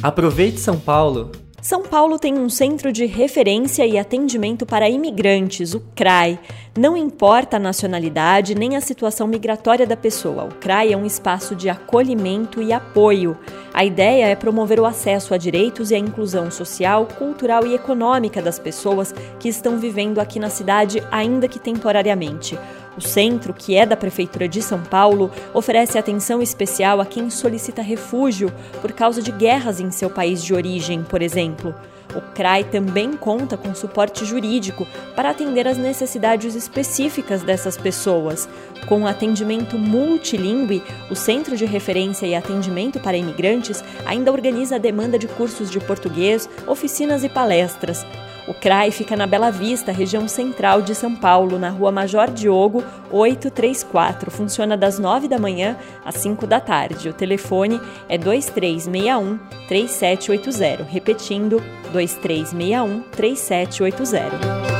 Aproveite São Paulo são Paulo tem um centro de referência e atendimento para imigrantes, o CRAI. Não importa a nacionalidade nem a situação migratória da pessoa, o CRAI é um espaço de acolhimento e apoio. A ideia é promover o acesso a direitos e a inclusão social, cultural e econômica das pessoas que estão vivendo aqui na cidade, ainda que temporariamente. O centro, que é da Prefeitura de São Paulo, oferece atenção especial a quem solicita refúgio por causa de guerras em seu país de origem, por exemplo. O CRAI também conta com suporte jurídico para atender às necessidades específicas dessas pessoas. Com atendimento multilingüe, o Centro de Referência e Atendimento para Imigrantes ainda organiza a demanda de cursos de português, oficinas e palestras. O CRAI fica na Bela Vista, região central de São Paulo, na rua Major Diogo, 834. Funciona das 9 da manhã às 5 da tarde. O telefone é 2361 3780. Repetindo, 2361 3780.